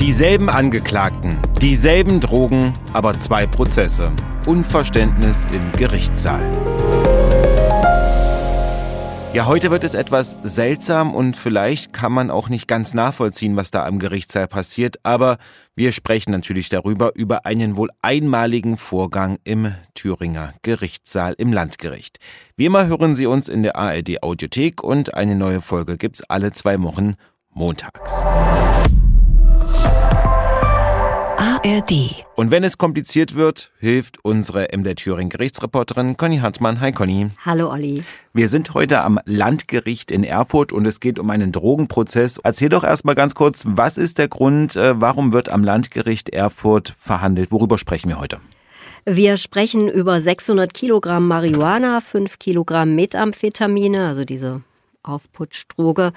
Dieselben Angeklagten, dieselben Drogen, aber zwei Prozesse. Unverständnis im Gerichtssaal. Ja, heute wird es etwas seltsam und vielleicht kann man auch nicht ganz nachvollziehen, was da am Gerichtssaal passiert, aber wir sprechen natürlich darüber, über einen wohl einmaligen Vorgang im Thüringer Gerichtssaal im Landgericht. Wie immer hören Sie uns in der ARD Audiothek und eine neue Folge gibt's alle zwei Wochen montags. ARD. Und wenn es kompliziert wird, hilft unsere MDR Thüringen Gerichtsreporterin Conny Hartmann. Hi Conny. Hallo Olli. Wir sind heute am Landgericht in Erfurt und es geht um einen Drogenprozess. Erzähl doch erstmal ganz kurz, was ist der Grund, äh, warum wird am Landgericht Erfurt verhandelt? Worüber sprechen wir heute? Wir sprechen über 600 Kilogramm Marihuana, 5 Kilogramm Methamphetamine, also diese Aufputschdroge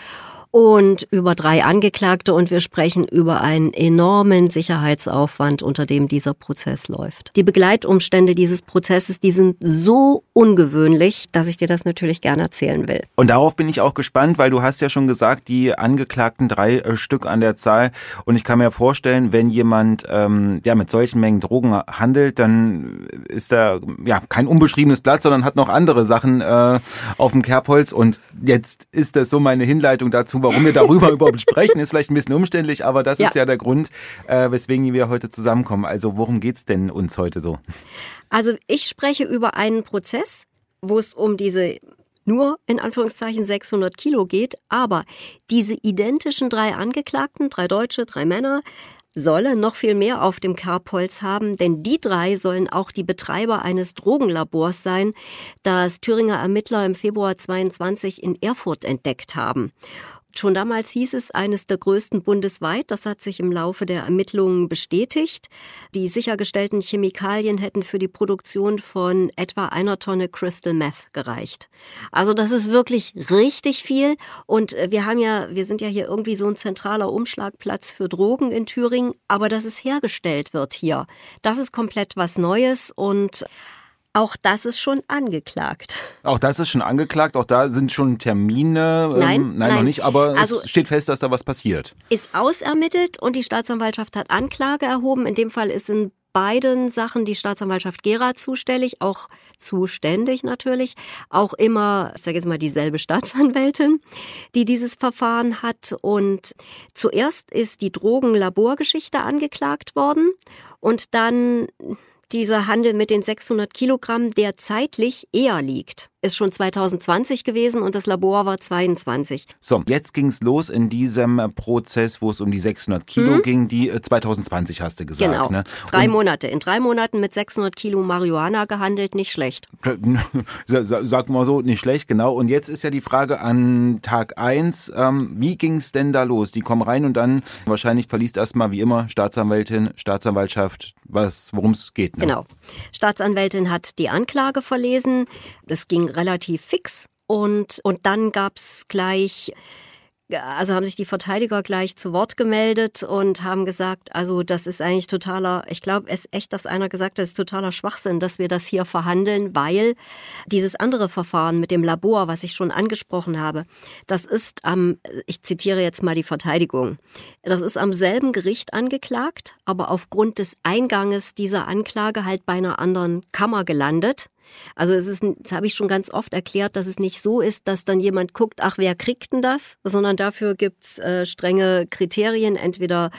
und über drei Angeklagte und wir sprechen über einen enormen Sicherheitsaufwand, unter dem dieser Prozess läuft. Die Begleitumstände dieses Prozesses, die sind so ungewöhnlich, dass ich dir das natürlich gerne erzählen will. Und darauf bin ich auch gespannt, weil du hast ja schon gesagt, die Angeklagten drei äh, Stück an der Zahl und ich kann mir vorstellen, wenn jemand ähm, ja mit solchen Mengen Drogen handelt, dann ist er ja kein unbeschriebenes Blatt, sondern hat noch andere Sachen äh, auf dem Kerbholz und jetzt ist das so meine Hinleitung dazu, warum wir darüber überhaupt sprechen, ist vielleicht ein bisschen umständlich, aber das ja. ist ja der Grund, äh, weswegen wir heute zusammenkommen. Also worum geht's denn uns heute so? Also ich spreche über einen Prozess, wo es um diese nur in Anführungszeichen 600 Kilo geht, aber diese identischen drei Angeklagten, drei Deutsche, drei Männer, sollen noch viel mehr auf dem Kerbholz haben, denn die drei sollen auch die Betreiber eines Drogenlabors sein, das Thüringer Ermittler im Februar 22 in Erfurt entdeckt haben. Schon damals hieß es eines der größten bundesweit. Das hat sich im Laufe der Ermittlungen bestätigt. Die sichergestellten Chemikalien hätten für die Produktion von etwa einer Tonne Crystal Meth gereicht. Also das ist wirklich richtig viel. Und äh, wir haben ja, wir sind ja hier irgendwie so ein zentraler Umschlagplatz für Drogen in Thüringen. Aber dass es hergestellt wird hier, das ist komplett was Neues und auch das ist schon angeklagt. Auch das ist schon angeklagt, auch da sind schon Termine. Nein, ähm, nein, nein, noch nicht, aber also, es steht fest, dass da was passiert. Ist ausermittelt und die Staatsanwaltschaft hat Anklage erhoben. In dem Fall ist in beiden Sachen die Staatsanwaltschaft Gera zuständig, auch zuständig natürlich, auch immer, ich sage jetzt mal, dieselbe Staatsanwältin, die dieses Verfahren hat. Und zuerst ist die Drogenlaborgeschichte angeklagt worden und dann dieser Handel mit den 600 Kilogramm, der zeitlich eher liegt ist schon 2020 gewesen und das Labor war 22. So, jetzt ging es los in diesem Prozess, wo es um die 600 Kilo hm? ging, die 2020 äh, hast du gesagt. Genau, ne? drei und Monate. In drei Monaten mit 600 Kilo Marihuana gehandelt, nicht schlecht. Sag mal so, nicht schlecht, genau. Und jetzt ist ja die Frage an Tag 1, ähm, wie ging es denn da los? Die kommen rein und dann wahrscheinlich verliest erstmal wie immer Staatsanwältin, Staatsanwaltschaft, worum es geht. Ne? Genau. Staatsanwältin hat die Anklage verlesen. Es ging relativ fix und, und dann gab's gleich also haben sich die Verteidiger gleich zu Wort gemeldet und haben gesagt, also das ist eigentlich totaler, ich glaube, es ist echt, dass einer gesagt hat, es ist totaler Schwachsinn, dass wir das hier verhandeln, weil dieses andere Verfahren mit dem Labor, was ich schon angesprochen habe, das ist am, ich zitiere jetzt mal die Verteidigung, das ist am selben Gericht angeklagt, aber aufgrund des Einganges dieser Anklage halt bei einer anderen Kammer gelandet. Also es ist, das habe ich schon ganz oft erklärt, dass es nicht so ist, dass dann jemand guckt, ach, wer kriegt denn das? Sondern dafür gibt's äh, strenge Kriterien, entweder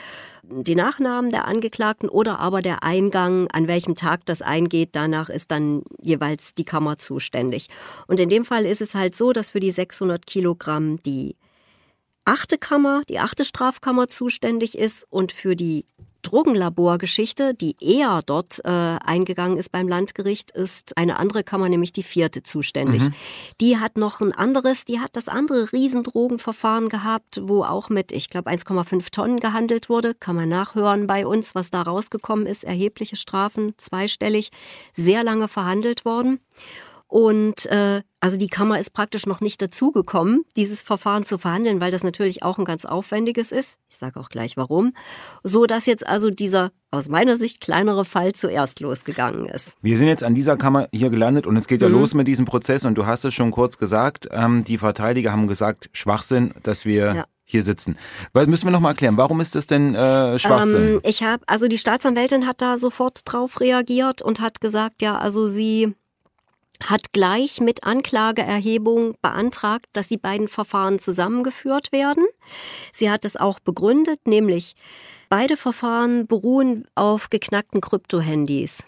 die Nachnamen der Angeklagten oder aber der Eingang, an welchem Tag das eingeht. Danach ist dann jeweils die Kammer zuständig. Und in dem Fall ist es halt so, dass für die 600 Kilogramm die achte Kammer, die achte Strafkammer zuständig ist und für die Drogenlaborgeschichte, die eher dort äh, eingegangen ist beim Landgericht, ist eine andere Kammer, nämlich die vierte, zuständig. Mhm. Die hat noch ein anderes, die hat das andere Riesendrogenverfahren gehabt, wo auch mit, ich glaube, 1,5 Tonnen gehandelt wurde. Kann man nachhören bei uns, was da rausgekommen ist. Erhebliche Strafen, zweistellig, sehr lange verhandelt worden. Und äh, also die Kammer ist praktisch noch nicht dazugekommen, dieses Verfahren zu verhandeln, weil das natürlich auch ein ganz aufwendiges ist. Ich sage auch gleich warum. So dass jetzt also dieser aus meiner Sicht kleinere Fall zuerst losgegangen ist. Wir sind jetzt an dieser Kammer hier gelandet und es geht ja mhm. los mit diesem Prozess und du hast es schon kurz gesagt, ähm, die Verteidiger haben gesagt, Schwachsinn, dass wir ja hier sitzen. Weil müssen wir noch mal erklären, warum ist das denn äh, Schwachsinn? Ähm, ich habe, also die Staatsanwältin hat da sofort drauf reagiert und hat gesagt, ja, also sie hat gleich mit Anklageerhebung beantragt, dass die beiden Verfahren zusammengeführt werden. Sie hat es auch begründet, nämlich beide Verfahren beruhen auf geknackten Kryptohandys.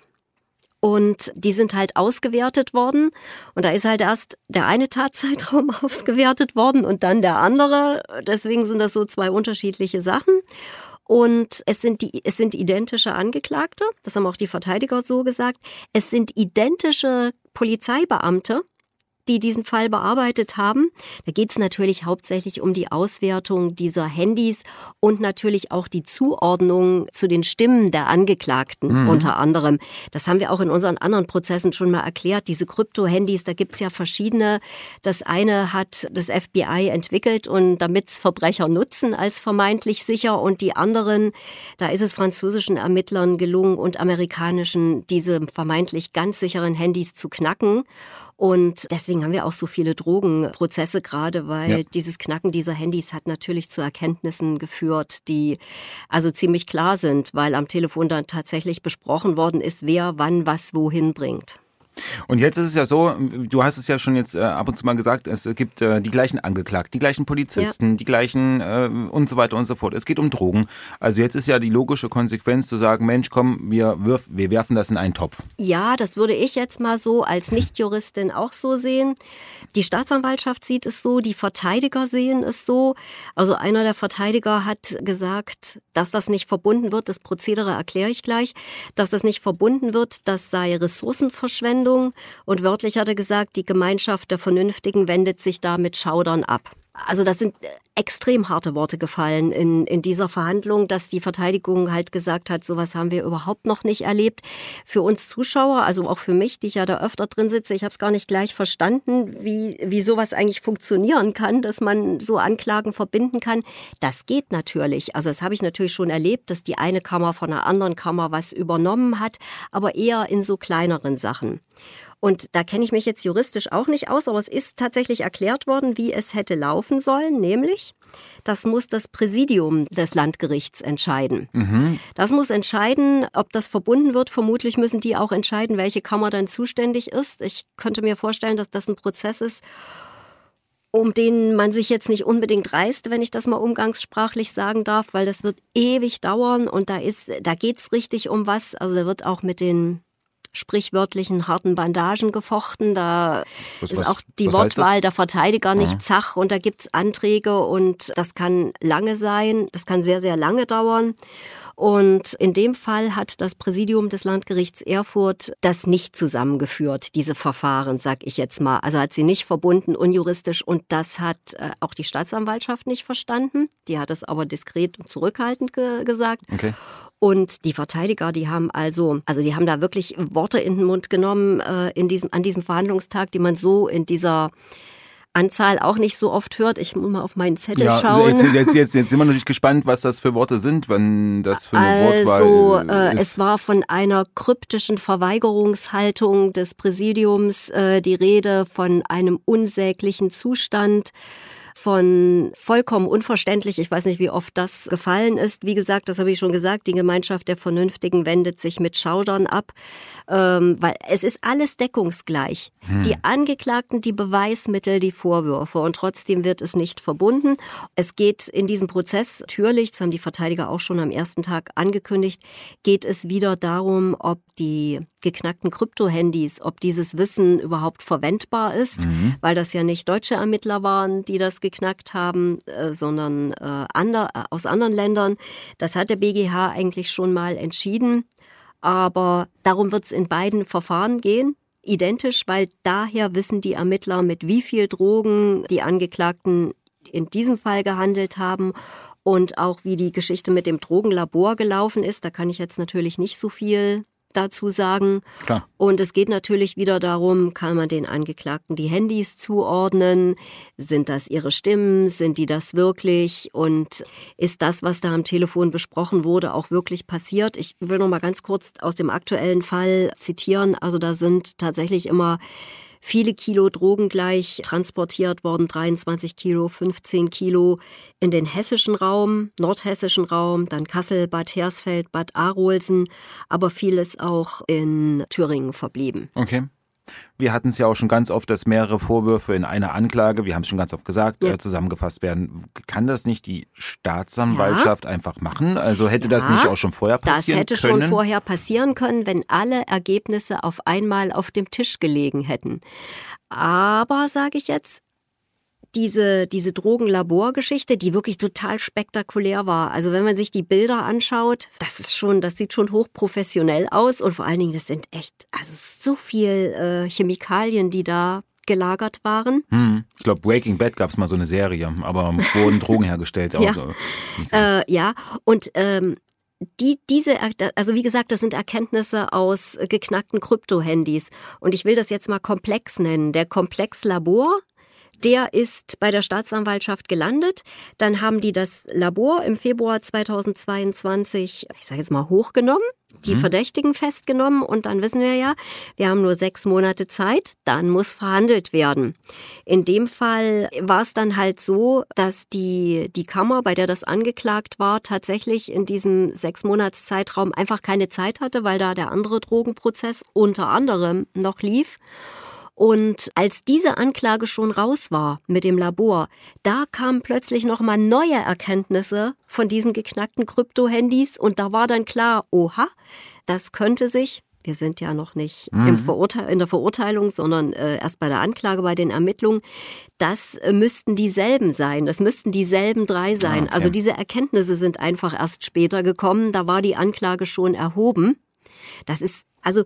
Und die sind halt ausgewertet worden. Und da ist halt erst der eine Tatzeitraum ausgewertet worden und dann der andere. Deswegen sind das so zwei unterschiedliche Sachen. Und es sind, die, es sind identische Angeklagte. Das haben auch die Verteidiger so gesagt. Es sind identische Polizeibeamte die diesen Fall bearbeitet haben. Da geht es natürlich hauptsächlich um die Auswertung dieser Handys und natürlich auch die Zuordnung zu den Stimmen der Angeklagten mhm. unter anderem. Das haben wir auch in unseren anderen Prozessen schon mal erklärt. Diese Krypto-Handys, da gibt's ja verschiedene. Das eine hat das FBI entwickelt und damit's Verbrecher nutzen als vermeintlich sicher und die anderen, da ist es französischen Ermittlern gelungen und amerikanischen, diese vermeintlich ganz sicheren Handys zu knacken. Und deswegen haben wir auch so viele Drogenprozesse gerade, weil ja. dieses Knacken dieser Handys hat natürlich zu Erkenntnissen geführt, die also ziemlich klar sind, weil am Telefon dann tatsächlich besprochen worden ist, wer wann was wohin bringt. Und jetzt ist es ja so, du hast es ja schon jetzt äh, ab und zu mal gesagt, es gibt äh, die gleichen Angeklagten, die gleichen Polizisten, ja. die gleichen äh, und so weiter und so fort. Es geht um Drogen. Also jetzt ist ja die logische Konsequenz zu sagen, Mensch, komm, wir, wirf, wir werfen das in einen Topf. Ja, das würde ich jetzt mal so als Nichtjuristin auch so sehen. Die Staatsanwaltschaft sieht es so, die Verteidiger sehen es so. Also einer der Verteidiger hat gesagt, dass das nicht verbunden wird, das Prozedere erkläre ich gleich, dass das nicht verbunden wird, das sei Ressourcenverschwendung Anwendung und wörtlich hat er gesagt, die Gemeinschaft der Vernünftigen wendet sich da mit Schaudern ab. Also das sind extrem harte Worte gefallen in, in dieser Verhandlung, dass die Verteidigung halt gesagt hat, sowas haben wir überhaupt noch nicht erlebt. Für uns Zuschauer, also auch für mich, die ich ja da öfter drin sitze, ich habe es gar nicht gleich verstanden, wie, wie sowas eigentlich funktionieren kann, dass man so Anklagen verbinden kann. Das geht natürlich. Also das habe ich natürlich schon erlebt, dass die eine Kammer von der anderen Kammer was übernommen hat, aber eher in so kleineren Sachen. Und da kenne ich mich jetzt juristisch auch nicht aus, aber es ist tatsächlich erklärt worden, wie es hätte laufen sollen, nämlich das muss das Präsidium des Landgerichts entscheiden. Mhm. Das muss entscheiden, ob das verbunden wird. Vermutlich müssen die auch entscheiden, welche Kammer dann zuständig ist. Ich könnte mir vorstellen, dass das ein Prozess ist, um den man sich jetzt nicht unbedingt reißt, wenn ich das mal umgangssprachlich sagen darf, weil das wird ewig dauern und da ist, da geht's richtig um was. Also da wird auch mit den sprichwörtlichen harten Bandagen gefochten. Da was, ist auch die Wortwahl der Verteidiger nicht ja. zach und da gibt's Anträge und das kann lange sein, das kann sehr, sehr lange dauern. Und in dem Fall hat das Präsidium des Landgerichts Erfurt das nicht zusammengeführt, diese Verfahren, sag ich jetzt mal. Also hat sie nicht verbunden, unjuristisch. Und das hat äh, auch die Staatsanwaltschaft nicht verstanden. Die hat es aber diskret und zurückhaltend ge gesagt. Okay. Und die Verteidiger, die haben also, also die haben da wirklich Worte in den Mund genommen äh, in diesem, an diesem Verhandlungstag, die man so in dieser Anzahl auch nicht so oft hört. Ich muss mal auf meinen Zettel ja, schauen. Jetzt, jetzt, jetzt, jetzt sind wir natürlich gespannt, was das für Worte sind, wenn das für eine also, Wortwahl äh, ist. Es war von einer kryptischen Verweigerungshaltung des Präsidiums äh, die Rede, von einem unsäglichen Zustand von vollkommen unverständlich. Ich weiß nicht, wie oft das gefallen ist. Wie gesagt, das habe ich schon gesagt, die Gemeinschaft der Vernünftigen wendet sich mit Schaudern ab, ähm, weil es ist alles deckungsgleich. Hm. Die Angeklagten, die Beweismittel, die Vorwürfe und trotzdem wird es nicht verbunden. Es geht in diesem Prozess natürlich, das haben die Verteidiger auch schon am ersten Tag angekündigt, geht es wieder darum, ob die geknackten Krypto-Handys, ob dieses Wissen überhaupt verwendbar ist, mhm. weil das ja nicht deutsche Ermittler waren, die das geknackt haben, äh, sondern äh, ander, äh, aus anderen Ländern. Das hat der BGH eigentlich schon mal entschieden. Aber darum wird es in beiden Verfahren gehen. Identisch, weil daher wissen die Ermittler, mit wie viel Drogen die Angeklagten in diesem Fall gehandelt haben und auch wie die Geschichte mit dem Drogenlabor gelaufen ist. Da kann ich jetzt natürlich nicht so viel dazu sagen. Klar. Und es geht natürlich wieder darum, kann man den Angeklagten die Handys zuordnen? Sind das ihre Stimmen? Sind die das wirklich? Und ist das, was da am Telefon besprochen wurde, auch wirklich passiert? Ich will noch mal ganz kurz aus dem aktuellen Fall zitieren. Also da sind tatsächlich immer viele Kilo Drogen gleich transportiert worden, 23 Kilo, 15 Kilo in den hessischen Raum, nordhessischen Raum, dann Kassel, Bad Hersfeld, Bad Arolsen, aber vieles auch in Thüringen verblieben. Okay. Wir hatten es ja auch schon ganz oft, dass mehrere Vorwürfe in einer Anklage, wir haben es schon ganz oft gesagt, ja. äh, zusammengefasst werden. Kann das nicht die Staatsanwaltschaft ja. einfach machen? Also hätte ja, das nicht auch schon vorher passieren können? Das hätte können? schon vorher passieren können, wenn alle Ergebnisse auf einmal auf dem Tisch gelegen hätten. Aber, sage ich jetzt, diese, diese Drogenlaborgeschichte, die wirklich total spektakulär war. Also wenn man sich die Bilder anschaut, das ist schon, das sieht schon hochprofessionell aus und vor allen Dingen, das sind echt, also so viel äh, Chemikalien, die da gelagert waren. Hm. Ich glaube, Breaking Bad gab es mal so eine Serie, aber wurden Drogen hergestellt. ja. So. Äh, ja, und ähm, die, diese, also wie gesagt, das sind Erkenntnisse aus geknackten Krypto-Handys. Und ich will das jetzt mal komplex nennen. Der Komplex Labor der ist bei der Staatsanwaltschaft gelandet. Dann haben die das Labor im Februar 2022, ich sage jetzt mal, hochgenommen, die mhm. Verdächtigen festgenommen und dann wissen wir ja, wir haben nur sechs Monate Zeit, dann muss verhandelt werden. In dem Fall war es dann halt so, dass die, die Kammer, bei der das angeklagt war, tatsächlich in diesem sechs Monats Zeitraum einfach keine Zeit hatte, weil da der andere Drogenprozess unter anderem noch lief. Und als diese Anklage schon raus war mit dem Labor, da kamen plötzlich nochmal neue Erkenntnisse von diesen geknackten Krypto-Handys und da war dann klar, oha, das könnte sich wir sind ja noch nicht mhm. in der Verurteilung, sondern äh, erst bei der Anklage, bei den Ermittlungen. Das äh, müssten dieselben sein. Das müssten dieselben drei sein. Ah, okay. Also diese Erkenntnisse sind einfach erst später gekommen. Da war die Anklage schon erhoben. Das ist also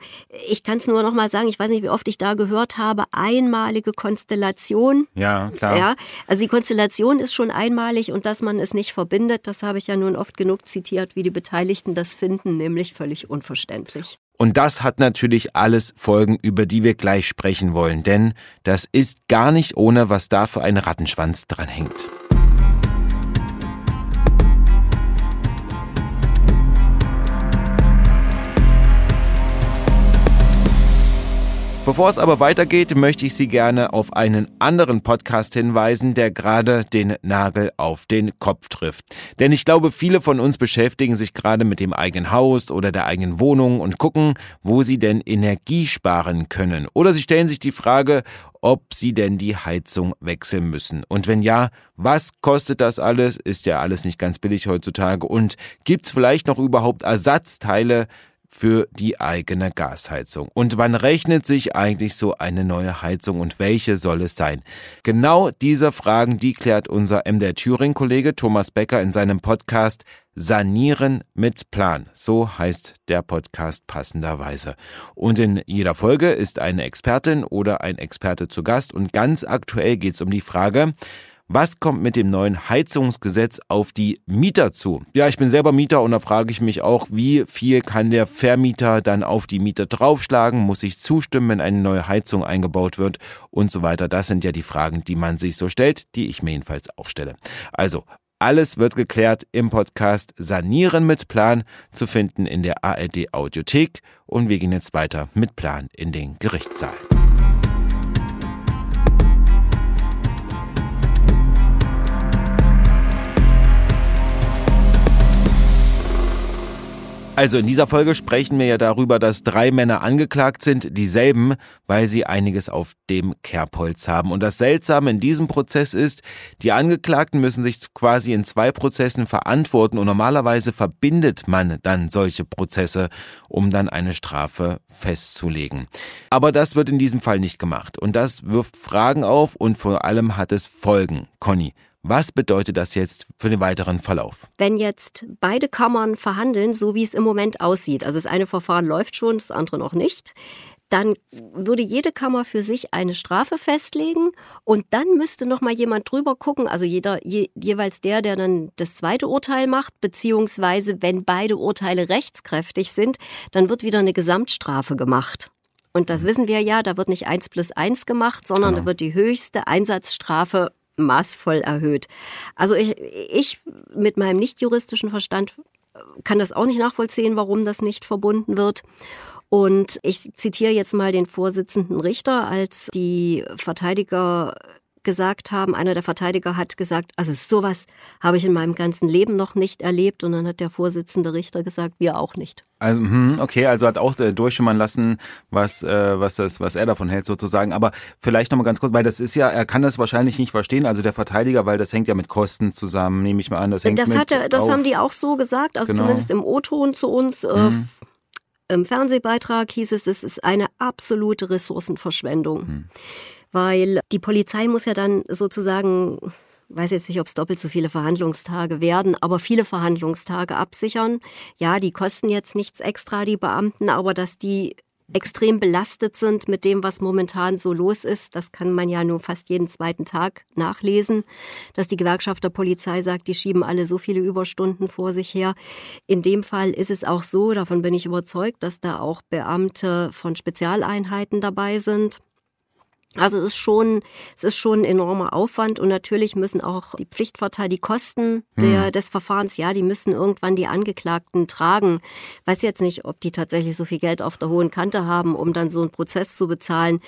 ich kann es nur noch mal sagen, ich weiß nicht, wie oft ich da gehört habe, einmalige Konstellation. Ja, klar. Ja, also die Konstellation ist schon einmalig und dass man es nicht verbindet, das habe ich ja nun oft genug zitiert, wie die Beteiligten das finden, nämlich völlig unverständlich. Und das hat natürlich alles Folgen, über die wir gleich sprechen wollen, denn das ist gar nicht ohne, was da für ein Rattenschwanz dranhängt. Bevor es aber weitergeht, möchte ich Sie gerne auf einen anderen Podcast hinweisen, der gerade den Nagel auf den Kopf trifft. Denn ich glaube, viele von uns beschäftigen sich gerade mit dem eigenen Haus oder der eigenen Wohnung und gucken, wo sie denn Energie sparen können. Oder sie stellen sich die Frage, ob sie denn die Heizung wechseln müssen. Und wenn ja, was kostet das alles? Ist ja alles nicht ganz billig heutzutage. Und gibt's vielleicht noch überhaupt Ersatzteile, für die eigene Gasheizung. Und wann rechnet sich eigentlich so eine neue Heizung und welche soll es sein? Genau diese Fragen, die klärt unser MDR Thüring-Kollege Thomas Becker in seinem Podcast Sanieren mit Plan. So heißt der Podcast passenderweise. Und in jeder Folge ist eine Expertin oder ein Experte zu Gast und ganz aktuell geht es um die Frage, was kommt mit dem neuen Heizungsgesetz auf die Mieter zu? Ja, ich bin selber Mieter und da frage ich mich auch, wie viel kann der Vermieter dann auf die Mieter draufschlagen? Muss ich zustimmen, wenn eine neue Heizung eingebaut wird und so weiter? Das sind ja die Fragen, die man sich so stellt, die ich mir jedenfalls auch stelle. Also, alles wird geklärt im Podcast Sanieren mit Plan zu finden in der ARD Audiothek und wir gehen jetzt weiter mit Plan in den Gerichtssaal. Also in dieser Folge sprechen wir ja darüber, dass drei Männer angeklagt sind, dieselben, weil sie einiges auf dem Kerbholz haben. Und das Seltsame in diesem Prozess ist, die Angeklagten müssen sich quasi in zwei Prozessen verantworten und normalerweise verbindet man dann solche Prozesse, um dann eine Strafe festzulegen. Aber das wird in diesem Fall nicht gemacht und das wirft Fragen auf und vor allem hat es Folgen. Conny, was bedeutet das jetzt für den weiteren Verlauf? Wenn jetzt beide Kammern verhandeln, so wie es im Moment aussieht, also das eine Verfahren läuft schon, das andere noch nicht, dann würde jede Kammer für sich eine Strafe festlegen und dann müsste noch mal jemand drüber gucken, also jeder je, jeweils der, der dann das zweite Urteil macht, beziehungsweise wenn beide Urteile rechtskräftig sind, dann wird wieder eine Gesamtstrafe gemacht. Und das mhm. wissen wir ja, da wird nicht eins plus eins gemacht, sondern genau. da wird die höchste Einsatzstrafe maßvoll erhöht. Also ich, ich mit meinem nicht juristischen Verstand kann das auch nicht nachvollziehen, warum das nicht verbunden wird. Und ich zitiere jetzt mal den Vorsitzenden Richter, als die Verteidiger gesagt haben, einer der Verteidiger hat gesagt, also sowas habe ich in meinem ganzen Leben noch nicht erlebt. Und dann hat der Vorsitzende Richter gesagt, wir auch nicht. Also, hm, okay, also hat auch äh, durchschimmern lassen, was, äh, was, das, was er davon hält sozusagen. Aber vielleicht nochmal ganz kurz, weil das ist ja, er kann das wahrscheinlich nicht verstehen, also der Verteidiger, weil das hängt ja mit Kosten zusammen, nehme ich mal an. Das, hängt das, mit hatte, das auf, haben die auch so gesagt, also Genau. zumindest im O-Ton zu uns. Äh, Hm. Im Fernsehbeitrag hieß es, es ist eine absolute Ressourcenverschwendung. Hm. Weil die Polizei muss ja dann sozusagen, weiß jetzt nicht, ob es doppelt so viele Verhandlungstage werden, aber viele Verhandlungstage absichern. Ja, die kosten jetzt nichts extra, die Beamten, aber dass die extrem belastet sind mit dem, was momentan so los ist. Das kann man ja nur fast jeden zweiten Tag nachlesen, dass die Gewerkschaft der Polizei sagt, die schieben alle so viele Überstunden vor sich her. In dem Fall ist es auch so, davon bin ich überzeugt, dass da auch Beamte von Spezialeinheiten dabei sind. Also es ist schon, es ist schon ein enormer Aufwand und natürlich müssen auch die Pflichtverteidiger, die Kosten der, des Verfahrens, ja, die müssen irgendwann die Angeklagten tragen. Weiß jetzt nicht, ob die tatsächlich so viel Geld auf der hohen Kante haben, um dann so einen Prozess zu bezahlen.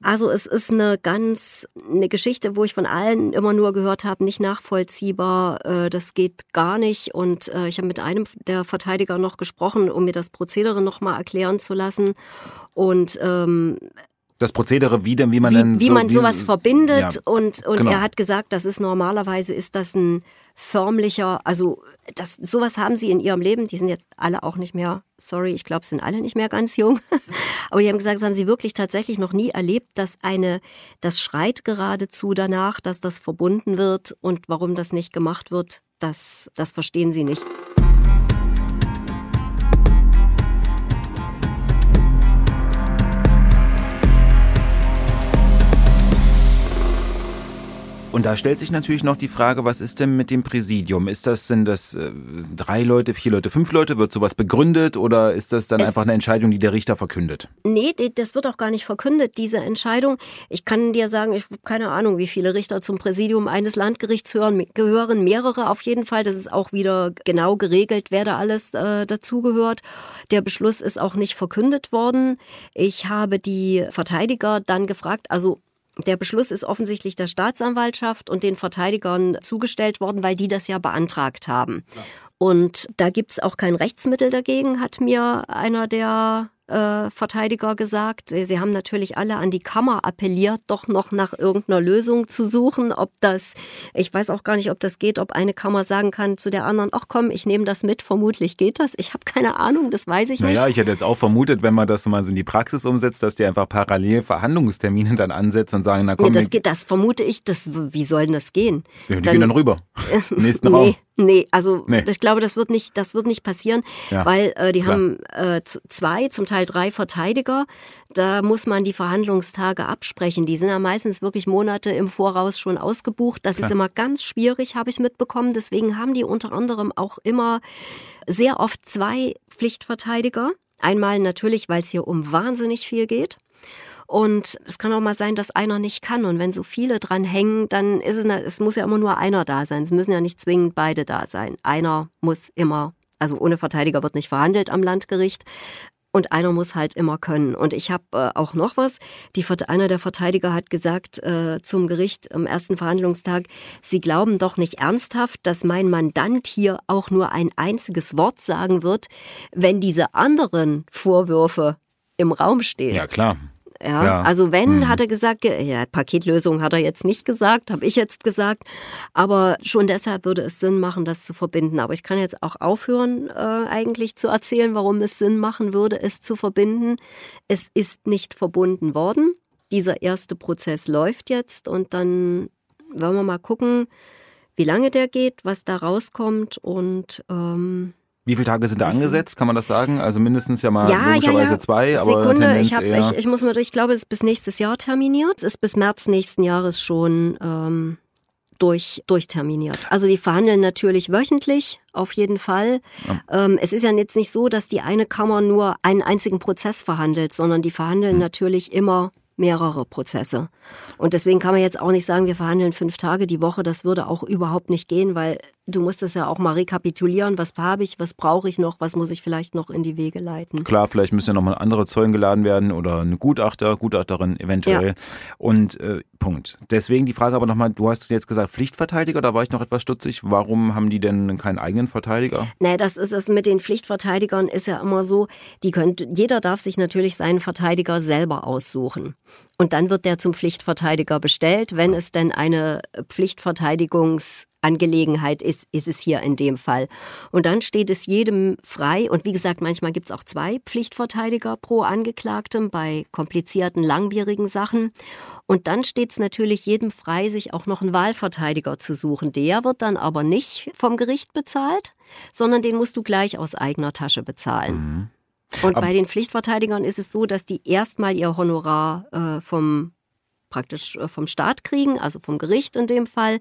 Also es ist eine ganz eine Geschichte, wo ich von allen immer nur gehört habe, nicht nachvollziehbar, äh, das geht gar nicht. Und äh, ich habe mit einem der Verteidiger noch gesprochen, um mir das Prozedere noch mal erklären zu lassen. Und ähm, Das Prozedere, wie denn, wie man wie, denn wie so, man sowas verbindet Ja. und und genau. er hat gesagt, das ist normalerweise ist das ein förmlicher, also das sowas haben sie in ihrem Leben, die sind jetzt alle auch nicht mehr, sorry, ich glaube, sind alle nicht mehr ganz jung, aber die haben gesagt, das haben sie wirklich tatsächlich noch nie erlebt, dass eine das schreit geradezu danach, dass das verbunden wird und warum das nicht gemacht wird, das das verstehen sie nicht. Und da stellt sich natürlich noch die Frage, was ist denn mit dem Präsidium? Ist das, sind das äh, drei Leute, vier Leute, fünf Leute? Wird sowas begründet oder ist das dann Es- einfach eine Entscheidung, die der Richter verkündet? Nee, das wird auch gar nicht verkündet, diese Entscheidung. Ich kann dir sagen, ich habe keine Ahnung, wie viele Richter zum Präsidium eines Landgerichts hören, gehören. Mehrere auf jeden Fall. Das ist auch wieder genau geregelt, wer da alles äh, dazugehört. Der Beschluss ist auch nicht verkündet worden. Ich habe die Verteidiger dann gefragt, also der Beschluss ist offensichtlich der Staatsanwaltschaft und den Verteidigern zugestellt worden, weil die das ja beantragt haben. Und da gibt's auch kein Rechtsmittel dagegen, hat mir einer der äh, Verteidiger gesagt. Sie, sie haben natürlich alle an die Kammer appelliert, doch noch nach irgendeiner Lösung zu suchen. Ob das, ich weiß auch gar nicht, ob das geht, ob eine Kammer sagen kann zu der anderen, ach komm, ich nehme das mit, vermutlich geht das. Ich habe keine Ahnung, das weiß ich nicht. Naja, ich hätte jetzt auch vermutet, wenn man das mal so in die Praxis umsetzt, dass die einfach parallel Verhandlungstermine dann ansetzen und sagen, na komm, Nee, das geht, das vermute ich, das, wie soll denn das gehen? ja, die gehen dann rüber. Nächsten nee, Raum. nee, also Nee. ich glaube, das wird nicht, das wird nicht passieren, Ja, weil äh, die klar. haben äh, zwei, zum Teil drei Verteidiger. Da muss man die Verhandlungstage absprechen. Die sind ja meistens wirklich Monate im Voraus schon ausgebucht. Das Klar. ist immer ganz schwierig, habe ich mitbekommen. Deswegen haben die unter anderem auch immer sehr oft zwei Pflichtverteidiger. Einmal natürlich, weil es hier um wahnsinnig viel geht. Und es kann auch mal sein, dass einer nicht kann. Und wenn so viele dran hängen, dann ist es, es muss ja immer nur einer da sein. Es müssen ja nicht zwingend beide da sein. Einer muss immer, also ohne Verteidiger wird nicht verhandelt am Landgericht. Und einer muss halt immer können. Und ich habe äh, auch noch was. Die, einer der Verteidiger hat gesagt äh, zum Gericht am ersten Verhandlungstag, Sie glauben doch nicht ernsthaft, dass mein Mandant hier auch nur ein einziges Wort sagen wird, wenn diese anderen Vorwürfe im Raum stehen. Ja, klar. Ja, Ja. also wenn, Mhm. hat er gesagt, ge- ja, Paketlösung hat er jetzt nicht gesagt, habe ich jetzt gesagt, aber schon deshalb würde es Sinn machen, das zu verbinden. Aber ich kann jetzt auch aufhören, äh, eigentlich zu erzählen, warum es Sinn machen würde, es zu verbinden. Es ist nicht verbunden worden. Dieser erste Prozess läuft jetzt und dann wollen wir mal gucken, wie lange der geht, was da rauskommt und ähm, Wie viele Tage sind da angesetzt, kann man das sagen? Also mindestens ja mal Ja, ja, logischerweise ja. zwei, aber Sekunde, ich, hab, eher. ich, ich muss mal durch, ich glaube, es ist bis nächstes Jahr terminiert. Es ist bis März nächsten Jahres schon ähm, durch, durchterminiert. Also die verhandeln natürlich wöchentlich, auf jeden Fall. Ähm, es ist ja jetzt nicht so, dass die eine Kammer nur einen einzigen Prozess verhandelt, sondern die verhandeln Hm. natürlich immer mehrere Prozesse. Und deswegen kann man jetzt auch nicht sagen, wir verhandeln fünf Tage die Woche. Das würde auch überhaupt nicht gehen, weil du musst es ja auch mal rekapitulieren, was habe ich, was brauche ich noch, was muss ich vielleicht noch in die Wege leiten. Klar, vielleicht müssen ja nochmal andere Zeugen geladen werden oder eine Gutachter, Gutachterin eventuell. Ja. Und äh, Punkt. Deswegen die Frage aber nochmal, du hast jetzt gesagt Pflichtverteidiger, da war ich noch etwas stutzig. Warum haben die denn keinen eigenen Verteidiger? Nee, das ist es mit den Pflichtverteidigern ist ja immer so, die könnt, jeder darf sich natürlich seinen Verteidiger selber aussuchen. Und dann wird der zum Pflichtverteidiger bestellt, wenn es denn eine Pflichtverteidigungs Angelegenheit ist, ist es hier in dem Fall. Und dann steht es jedem frei, und wie gesagt, manchmal gibt es auch zwei Pflichtverteidiger pro Angeklagtem bei komplizierten, langwierigen Sachen. Und dann steht es natürlich jedem frei, sich auch noch einen Wahlverteidiger zu suchen. Der wird dann aber nicht vom Gericht bezahlt, sondern den musst du gleich aus eigener Tasche bezahlen. Mhm. Und aber bei den Pflichtverteidigern ist es so, dass die erstmal ihr Honorar äh, vom praktisch äh, vom Staat kriegen, also vom Gericht in dem Fall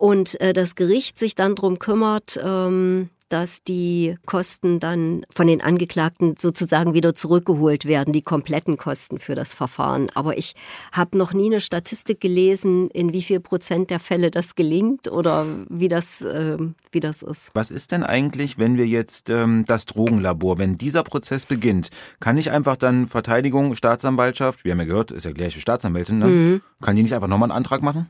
und äh, das Gericht sich dann drum kümmert, ähm, dass die Kosten dann von den Angeklagten sozusagen wieder zurückgeholt werden, die kompletten Kosten für das Verfahren. Aber ich habe noch nie eine Statistik gelesen, in wie viel Prozent der Fälle das gelingt oder wie das, äh, wie das ist. Was ist denn eigentlich, wenn wir jetzt ähm, das Drogenlabor, wenn dieser Prozess beginnt, kann ich einfach dann Verteidigung, Staatsanwaltschaft, wir haben ja gehört, ist ja gleich für Staatsanwältin, ne? Mhm. kann die nicht einfach nochmal einen Antrag machen?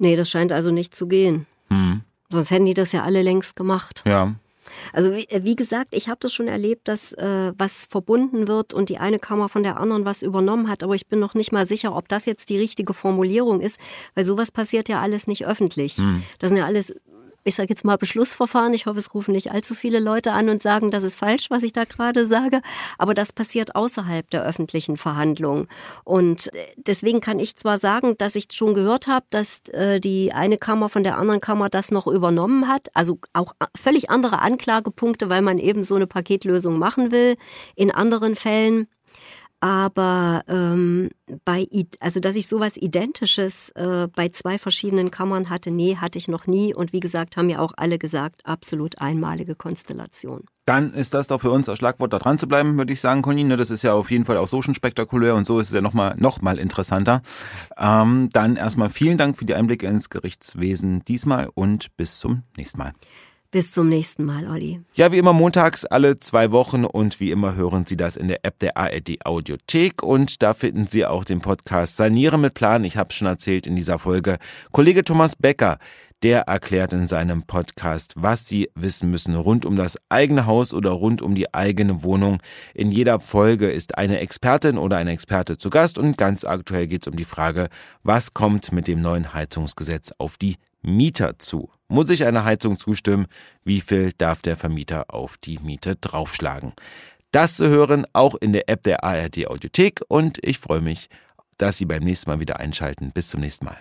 Nee, das scheint also nicht zu gehen. Hm. Sonst hätten die das ja alle längst gemacht. Ja. Also wie, wie gesagt, ich habe das schon erlebt, dass äh, was verbunden wird und die eine Kammer von der anderen was übernommen hat, aber ich bin noch nicht mal sicher, ob das jetzt die richtige Formulierung ist, weil sowas passiert ja alles nicht öffentlich. Hm. Das sind ja alles ich sage jetzt mal Beschlussverfahren. Ich hoffe, es rufen nicht allzu viele Leute an und sagen, das ist falsch, was ich da gerade sage. Aber das passiert außerhalb der öffentlichen Verhandlungen. Und äh, deswegen kann ich zwar sagen, dass ich schon gehört habe, dass äh, die eine Kammer von der anderen Kammer das noch übernommen hat. Also auch völlig andere Anklagepunkte, weil man eben so eine Paketlösung machen will. In anderen Fällen aber ähm, bei, also dass ich sowas Identisches äh, bei zwei verschiedenen Kammern hatte, nee, hatte ich noch nie. Und wie gesagt, haben ja auch alle gesagt, absolut einmalige Konstellation. Dann ist das doch für uns das Schlagwort, da dran zu bleiben, würde ich sagen, Conny. Das ist ja auf jeden Fall auch so schon spektakulär und so ist es ja nochmal noch mal interessanter. Ähm, dann erstmal vielen Dank für die Einblicke ins Gerichtswesen diesmal und bis zum nächsten Mal. Bis zum nächsten Mal, Olli. Ja, wie immer montags alle zwei Wochen und wie immer hören Sie das in der App der ARD Audiothek und da finden Sie auch den Podcast Sanieren mit Plan. Ich habe es schon erzählt in dieser Folge. Kollege Thomas Becker, der erklärt in seinem Podcast, was Sie wissen müssen rund um das eigene Haus oder rund um die eigene Wohnung. In jeder Folge ist eine Expertin oder ein Experte zu Gast und ganz aktuell geht es um die Frage, was kommt mit dem neuen Heizungsgesetz auf die Mieter zu. Muss ich einer Heizung zustimmen? Wie viel darf der Vermieter auf die Miete draufschlagen? Das zu hören auch in der App der ARD Audiothek und ich freue mich, dass Sie beim nächsten Mal wieder einschalten. Bis zum nächsten Mal.